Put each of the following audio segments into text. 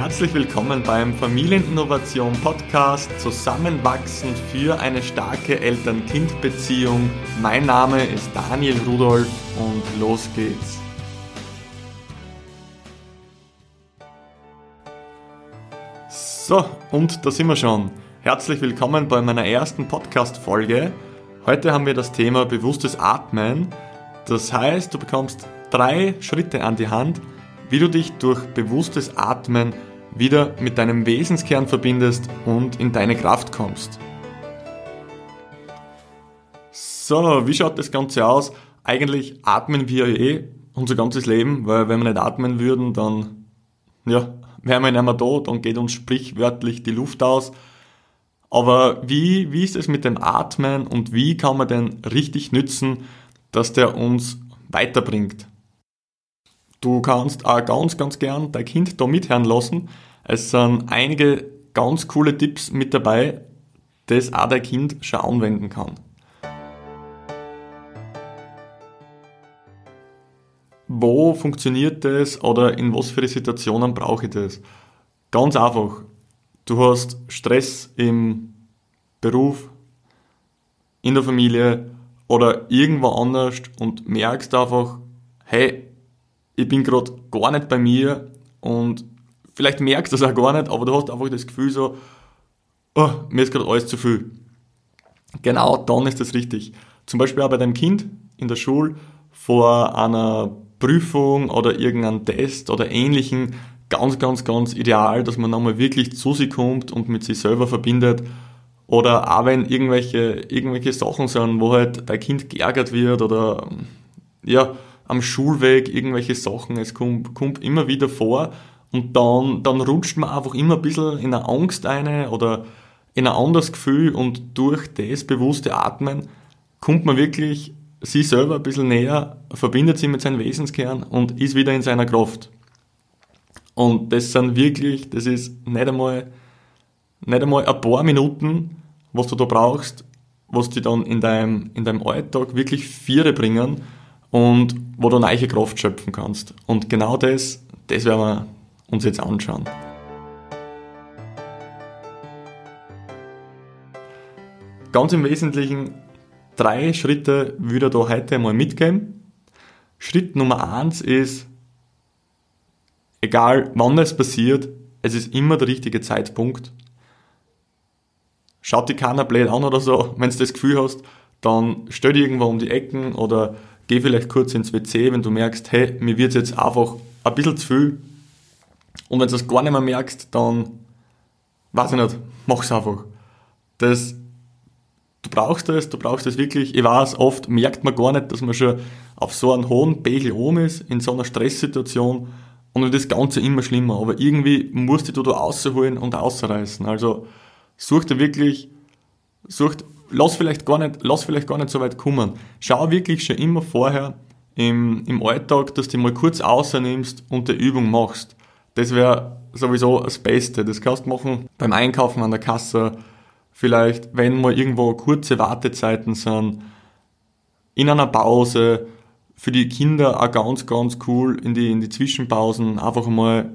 Herzlich willkommen beim Familieninnovation Podcast Zusammenwachsen für eine starke Eltern-Kind-Beziehung. Mein Name ist Daniel Rudolph und los geht's. So, und da sind wir schon. Herzlich willkommen bei meiner ersten Podcast-Folge. Heute haben wir das Thema bewusstes Atmen. Das heißt, du bekommst drei Schritte an die Hand, wie du dich durch bewusstes Atmen wieder mit deinem Wesenskern verbindest und in deine Kraft kommst. So, wie schaut das Ganze aus? Eigentlich atmen wir eh unser ganzes Leben, weil wenn wir nicht atmen würden, dann ja, wären wir nicht mehr da, dann geht uns sprichwörtlich die Luft aus. Aber wie, wie ist es mit dem Atmen und wie kann man den richtig nützen, dass der uns weiterbringt? Du kannst auch ganz, ganz gern dein Kind da mithören lassen. Es sind einige ganz coole Tipps mit dabei, das auch dein Kind schon anwenden kann. Wo funktioniert das oder in was für Situationen brauche ich das? Ganz einfach. Du hast Stress im Beruf, in der Familie oder irgendwo anders und merkst einfach, hey, ich bin gerade gar nicht bei mir und vielleicht merkst du das auch gar nicht, aber du hast einfach das Gefühl so, oh, mir ist gerade alles zu viel. Genau dann ist das richtig. Zum Beispiel auch bei deinem Kind in der Schule vor einer Prüfung oder irgendeinem Test oder ähnlichen ganz, ganz, ganz ideal, dass man nochmal wirklich zu sich kommt und mit sich selber verbindet. Oder auch wenn irgendwelche, irgendwelche Sachen sind, wo halt dein Kind geärgert wird oder ja, am Schulweg irgendwelche Sachen, es kommt, kommt immer wieder vor und dann, dann rutscht man einfach immer ein bisschen in eine Angst eine oder in ein anderes Gefühl und durch das bewusste Atmen kommt man wirklich sich selber ein bisschen näher, verbindet sich mit seinem Wesenskern und ist wieder in seiner Kraft. Und das sind wirklich, das ist nicht einmal, nicht einmal ein paar Minuten, was du da brauchst, was die dann in deinem, in deinem Alltag wirklich Viere bringen und wo du neue Kraft schöpfen kannst. Und genau das, das werden wir uns jetzt anschauen. Ganz im Wesentlichen drei Schritte würde ich da heute mal mitgeben. Schritt Nummer eins ist, egal wann es passiert, es ist immer der richtige Zeitpunkt. Schaut dich keiner blöd an oder so. Wenn du das Gefühl hast, dann stell dich irgendwo um die Ecken oder geh vielleicht kurz ins WC, wenn du merkst, hey, mir wird jetzt einfach ein bisschen zu viel. Und wenn du das gar nicht mehr merkst, dann, weiß ich nicht, mach's einfach. Das, du brauchst das, du brauchst das wirklich. Ich weiß, oft merkt man gar nicht, dass man schon auf so einem hohen Pegel oben ist, in so einer Stresssituation, und dann das Ganze immer schlimmer. Aber irgendwie musst du da rausholen und ausreißen. Also, such dir wirklich, such lass vielleicht gar nicht, lass vielleicht gar nicht so weit kommen. Schau wirklich schon immer vorher im, im Alltag, dass du mal kurz außernimmst und die Übung machst. Das wäre sowieso das Beste. Das kannst du machen beim Einkaufen an der Kasse, vielleicht, wenn mal irgendwo kurze Wartezeiten sind, in einer Pause, für die Kinder auch ganz, ganz cool in die, in die Zwischenpausen einfach mal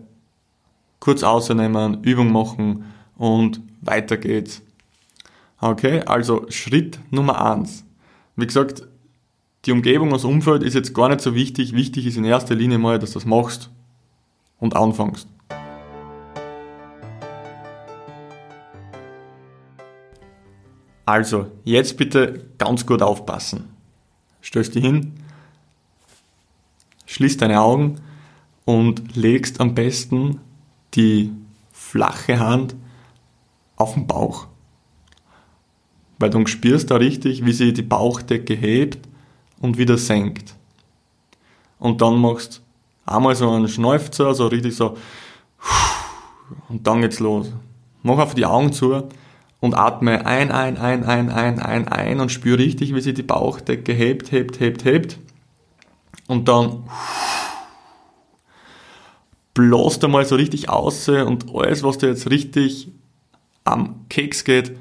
kurz außernehmen, Übung machen und weiter geht's. Okay, also Schritt Nummer eins. Wie gesagt, die Umgebung, das Umfeld ist jetzt gar nicht so wichtig. Wichtig ist in erster Linie mal, dass du das machst und anfängst. Also, jetzt bitte ganz gut aufpassen. Stößt dich hin, schließt deine Augen und legst am besten die flache Hand auf den Bauch weil dann spürst du richtig, wie sich die Bauchdecke hebt und wieder senkt. Und dann machst du einmal so einen Schnäufzer, so richtig so, und dann geht's los. Mach auf die Augen zu und atme ein, ein, ein, ein, ein, ein, ein und spür richtig, wie sich die Bauchdecke hebt, hebt, hebt, hebt. Und dann blast einmal so richtig aus und alles, was dir jetzt richtig am Keks geht,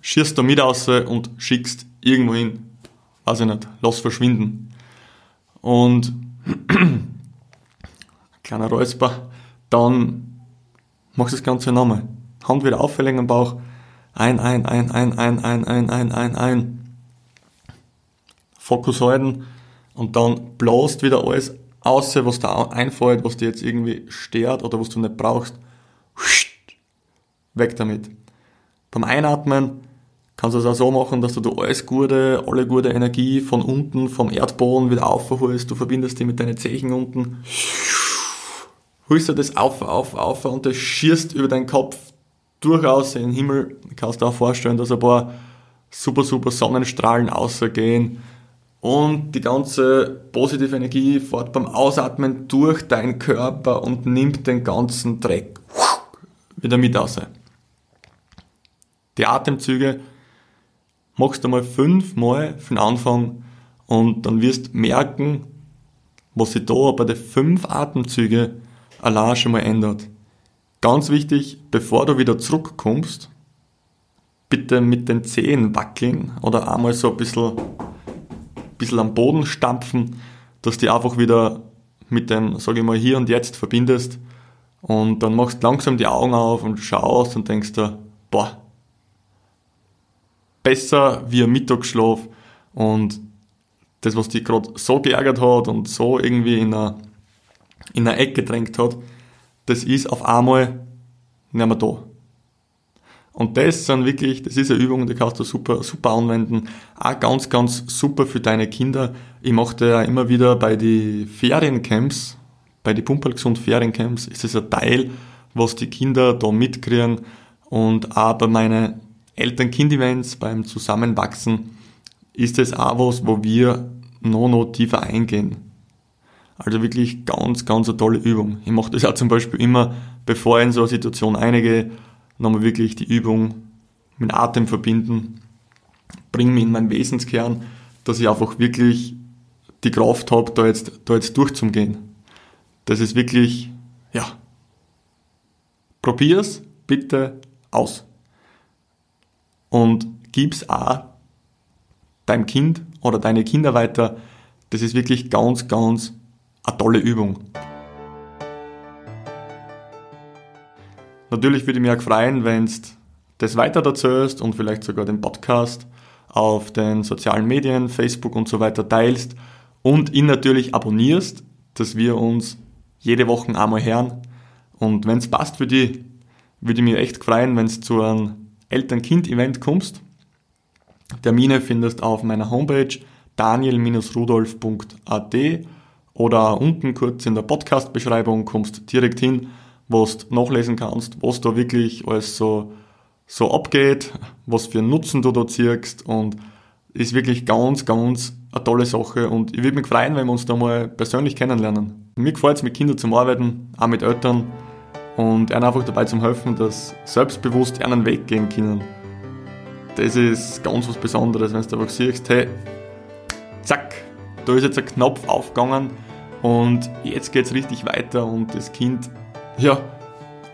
schießt da mit raus und schickst irgendwo hin. Weiß ich nicht, lass verschwinden. Und kleiner Räusper, dann Mach das Ganze nochmal. Hand wieder auffällig am Bauch. Ein, ein, ein, ein, ein, ein, ein, ein, ein, ein. Fokus halten und dann blast wieder alles aus, was da einfällt, was dir jetzt irgendwie stört oder was du nicht brauchst. Weg damit. Beim Einatmen kannst du es auch so machen, dass du alles gute, alle gute Energie von unten, vom Erdboden wieder aufholst. Du verbindest die mit deinen Zechen unten. Holst du das auf, auf, auf und das schießt über deinen Kopf durchaus in den Himmel. Du kannst dir auch vorstellen, dass ein paar super, super Sonnenstrahlen ausgehen und die ganze positive Energie fährt beim Ausatmen durch deinen Körper und nimmt den ganzen Dreck wieder mit raus. Die Atemzüge machst du mal fünfmal den Anfang und dann wirst merken, was sich da bei den fünf Atemzüge allein schon mal ändert. Ganz wichtig, bevor du wieder zurückkommst, bitte mit den Zehen wackeln oder einmal so ein bisschen, bisschen am Boden stampfen, dass du einfach wieder mit dem, sag ich mal, hier und jetzt verbindest und dann machst langsam die Augen auf und schaust und denkst dir, boah, besser wie ein Mittagsschlaf und das, was dich gerade so geärgert hat und so irgendwie in einer, in einer Ecke gedrängt hat, das ist auf einmal nicht mehr da. Und das sind wirklich, das ist eine Übung, die kannst du super, super anwenden. Auch ganz, ganz super für deine Kinder. Ich mache ja immer wieder bei den Feriencamps, bei den Pumperlgesund Feriencamps, ist es ein Teil, was die Kinder da mitkriegen. Und auch bei meinen Eltern-Kind-Events, beim Zusammenwachsen, ist es auch was, wo wir noch, noch tiefer eingehen. Also wirklich ganz, ganz eine tolle Übung. Ich mache das auch zum Beispiel immer, bevor ich in so eine Situation einige, nochmal wirklich die Übung mit Atem verbinden, bringe mich in meinen Wesenskern, dass ich einfach wirklich die Kraft habe, da jetzt, da jetzt durchzugehen. Das ist wirklich, ja, probier's bitte aus und gib's auch deinem Kind oder deine Kinder weiter. Das ist wirklich ganz, ganz eine tolle Übung. Natürlich würde ich mich auch freuen, wenn du das weiter erzählst und vielleicht sogar den Podcast auf den sozialen Medien, Facebook und so weiter teilst und ihn natürlich abonnierst, dass wir uns jede Woche einmal hören. Und wenn es passt für dich, würde ich mich echt freuen, wenn es zu einem Eltern-Kind-Event kommst. Termine findest auf meiner Homepage daniel-rudolf.at oder unten kurz in der Podcast-Beschreibung kommst direkt hin, wo du nachlesen kannst, was da wirklich alles so, so abgeht, was für Nutzen du da ziehst und ist wirklich ganz, ganz eine tolle Sache und ich würde mich freuen, wenn wir uns da mal persönlich kennenlernen. Mir gefällt es, mit Kindern zu arbeiten, auch mit Eltern und ihnen einfach dabei zu helfen, dass selbstbewusst einen Weg gehen können. Das ist ganz was Besonderes, wenn du einfach siehst, hey, zack, da ist jetzt ein Knopf aufgegangen und jetzt geht es richtig weiter und das Kind, ja,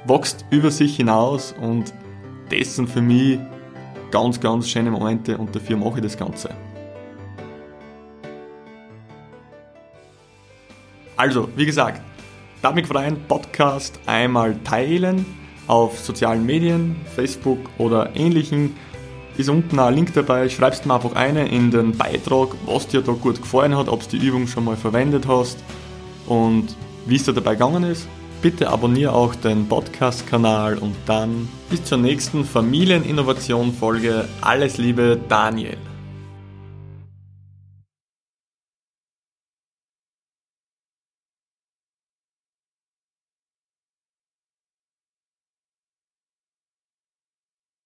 wächst über sich hinaus und das sind für mich ganz, ganz schöne Momente und dafür mache ich das Ganze. Also, wie gesagt, Darf mich freuen, Podcast einmal teilen auf sozialen Medien, Facebook oder ähnlichen. Ist unten ein Link dabei, schreibst mir einfach eine in den Beitrag, was dir da gut gefallen hat, ob du die Übung schon mal verwendet hast und wie es dir dabei gegangen ist. Bitte abonniere auch den Podcast-Kanal und dann bis zur nächsten Familieninnovation-Folge. Alles Liebe, Daniel.